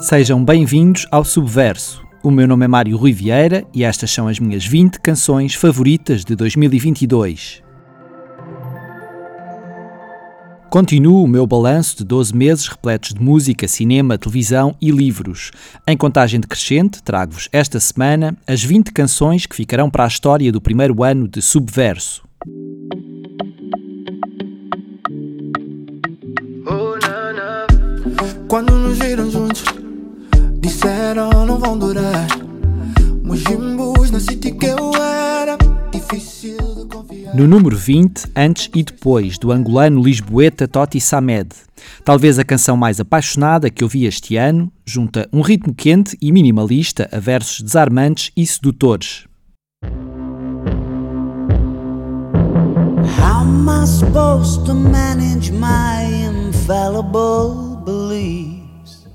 Sejam bem-vindos ao Subverso. O meu nome é Mário Rui Vieira e estas são as minhas 20 canções favoritas de 2022. Continuo o meu balanço de 12 meses repletos de música, cinema, televisão e livros. Em contagem decrescente, trago-vos esta semana as 20 canções que ficarão para a história do primeiro ano de Subverso. Quando nos viram juntos Disseram não vão durar. Na city que eu era. Difícil de confiar. No número 20, antes e depois, do angolano lisboeta Toti Samed. Talvez a canção mais apaixonada que ouvi este ano, junta um ritmo quente e minimalista a versos desarmantes e sedutores. How am I supposed to manage my infallible beliefs?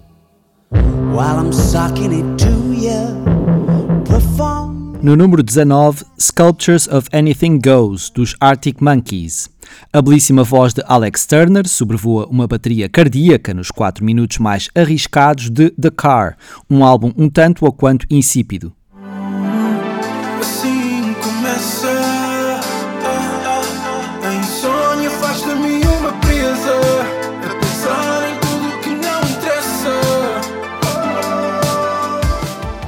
No número 19, Sculptures of Anything Goes, dos Arctic Monkeys. A belíssima voz de Alex Turner sobrevoa uma bateria cardíaca nos 4 minutos mais arriscados de The Car, um álbum um tanto ou quanto insípido.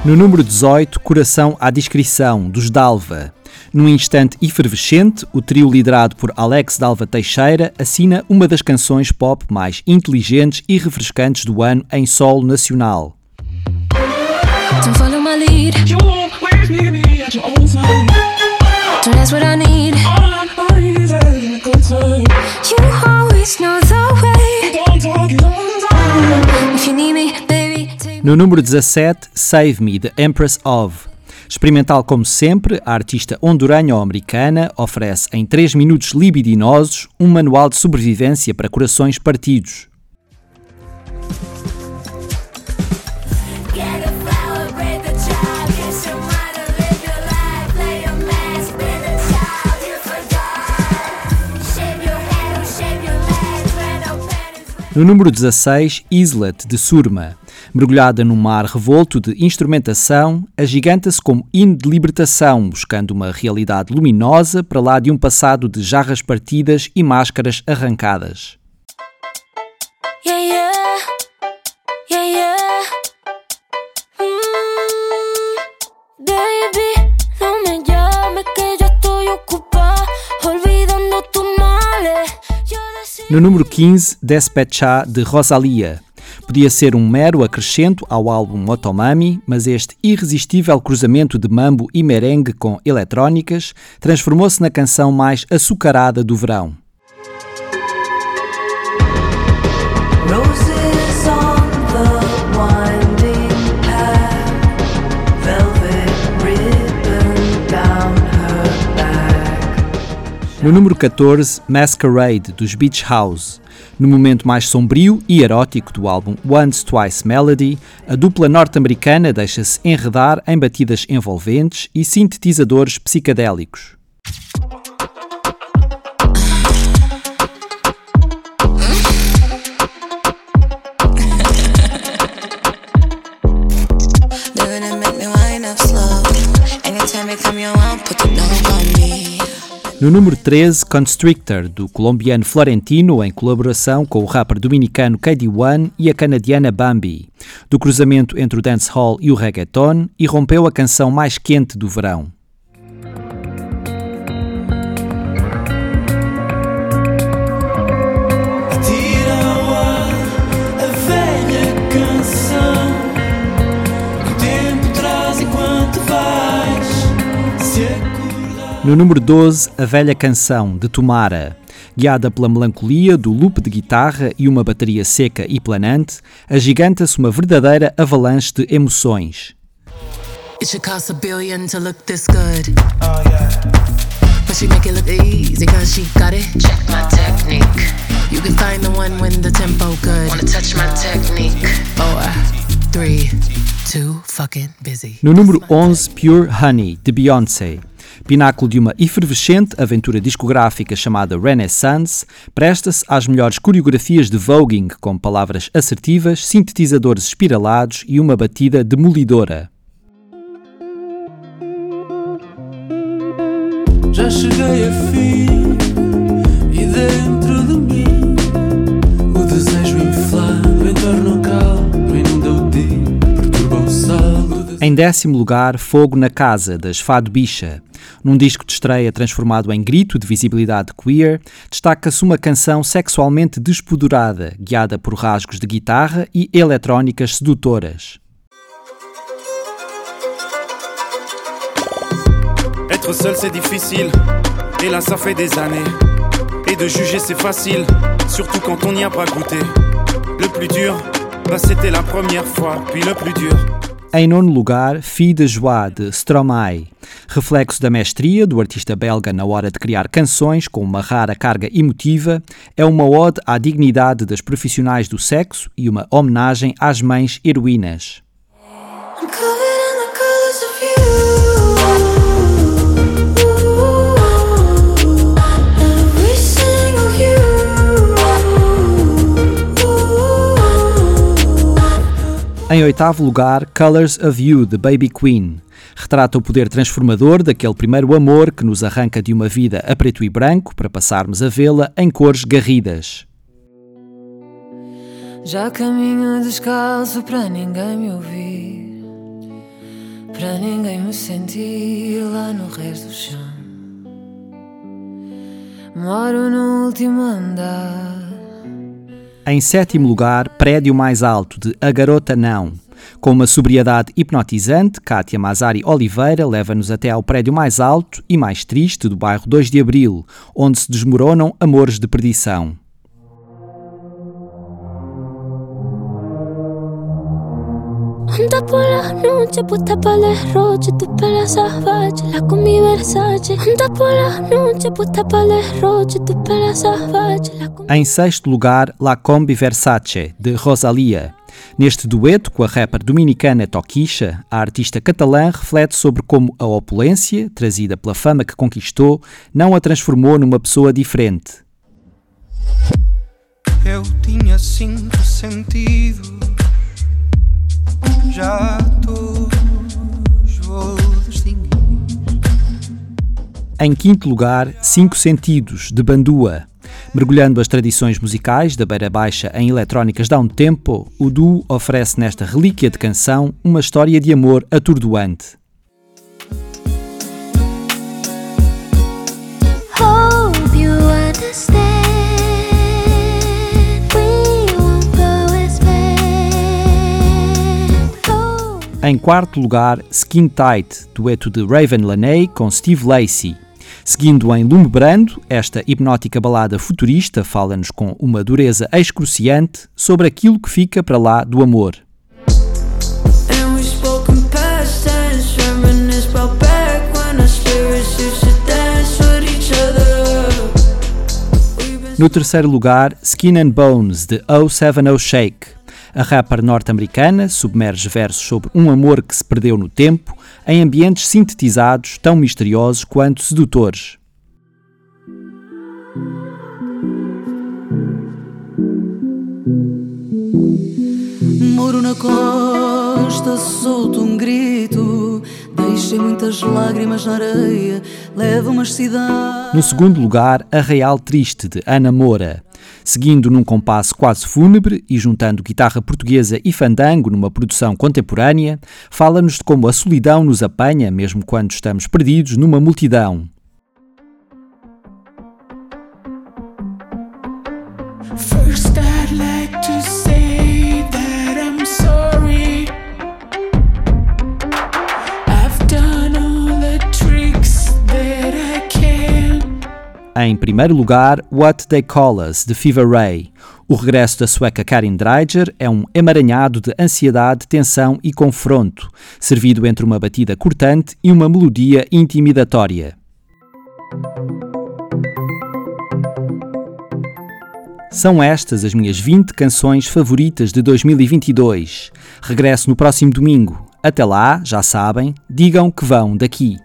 No número 18, Coração à Discrição, dos Dalva. Num instante efervescente, o trio liderado por Alex Dalva Teixeira assina uma das canções pop mais inteligentes e refrescantes do ano em solo nacional. If no número 17, Save Me, The Empress of. Experimental como sempre, a artista honduranha ou americana oferece em 3 minutos libidinosos um manual de sobrevivência para corações partidos. No número 16, Islet, de Surma. Mergulhada num mar revolto de instrumentação, agiganta-se como hino de libertação, buscando uma realidade luminosa para lá de um passado de jarras partidas e máscaras arrancadas. Yeah, yeah. Yeah, yeah. No número 15, Despechá de Rosalia. Podia ser um mero acrescento ao álbum Motomami, mas este irresistível cruzamento de mambo e merengue com eletrónicas transformou-se na canção mais açucarada do verão. No número 14, Masquerade, dos Beach House. No momento mais sombrio e erótico do álbum Once Twice Melody, a dupla norte-americana deixa-se enredar em batidas envolventes e sintetizadores psicadélicos. No número 13, Constrictor, do colombiano Florentino, em colaboração com o rapper dominicano KD1 e a canadiana Bambi. Do cruzamento entre o dancehall e o reggaeton, irrompeu a canção mais quente do verão. No número 12, A Velha Canção, de Tomara. Guiada pela melancolia do loop de guitarra e uma bateria seca e planante, agiganta-se uma verdadeira avalanche de emoções. It should cost a billion to look this good. Oh, yeah. But she make it look easy cause she got it. Check my technique. You can find the one when the tempo good. Wanna touch my technique. Four, three, two, fucking busy. No número 11, Pure Honey, de Beyoncé. Pináculo de uma efervescente aventura discográfica chamada Renaissance, presta-se às melhores coreografias de voguing, com palavras assertivas, sintetizadores espiralados e uma batida demolidora. Já cheguei a fim e dentro Em décimo lugar, Fogo na Casa, das Fado Bicha. Num disco de estreia transformado em grito de visibilidade queer, destaca-se uma canção sexualmente despodurada, guiada por rasgos de guitarra e eletrónicas sedutoras. Être seul c'est difficile, et là ça fait des années. Et de juger c'est facile, surtout quand on n'y a pas goûté. Le plus dur, bah c'était la première fois, puis le plus dur. Em nono lugar, Fille de Joie, de Stromae. Reflexo da mestria do artista belga na hora de criar canções com uma rara carga emotiva, é uma ode à dignidade das profissionais do sexo e uma homenagem às mães heroínas. Em oitavo lugar, Colors of You, de Baby Queen. Retrata o poder transformador daquele primeiro amor que nos arranca de uma vida a preto e branco para passarmos a vê-la em cores garridas. Já caminho descalço para ninguém me ouvir, para ninguém me sentir lá no resto do chão. Moro no último andar em sétimo lugar, Prédio Mais Alto, de A Garota Não. Com uma sobriedade hipnotizante, Kátia Mazari Oliveira leva-nos até ao prédio mais alto e mais triste do bairro 2 de Abril, onde se desmoronam amores de perdição. Anda por la noche, puesta para el roche, tu salvaje, la con mi Versace. Anda por la noche, puesta para el roche, tu salvaje, la con... Em sexto lugar, La Combi Versace, de Rosalia. Neste dueto com a rapper dominicana Toquisha, a artista catalã reflete sobre como a opulência, trazida pela fama que conquistou, não a transformou numa pessoa diferente. Eu tinha cinco sentidos já todos vou distinguir. Em quinto lugar, Cinco Sentidos, de Bandua. Mergulhando as tradições musicais da Beira Baixa em eletrónicas um tempo, o duo oferece nesta relíquia de canção uma história de amor atordoante. Em quarto lugar, Skin Tight, dueto de Raven Laney com Steve Lacey. Seguindo em Lume Brando, esta hipnótica balada futurista fala-nos com uma dureza excruciante sobre aquilo que fica para lá do amor. No terceiro lugar, Skin and Bones, de 070 Shake. A rapper norte-americana submerge versos sobre um amor que se perdeu no tempo, em ambientes sintetizados tão misteriosos quanto sedutores. Moro na costa, solto um grito. Deixei muitas lágrimas na areia, levo uma cidade. No segundo lugar, A Real Triste, de Ana Moura seguindo num compasso quase fúnebre e juntando guitarra portuguesa e fandango numa produção contemporânea, fala-nos de como a solidão nos apanha mesmo quando estamos perdidos numa multidão. First Em primeiro lugar, What They Call Us, de Fever Ray. O regresso da sueca Karin Dreiger é um emaranhado de ansiedade, tensão e confronto, servido entre uma batida cortante e uma melodia intimidatória. São estas as minhas 20 canções favoritas de 2022. Regresso no próximo domingo. Até lá, já sabem, digam que vão daqui.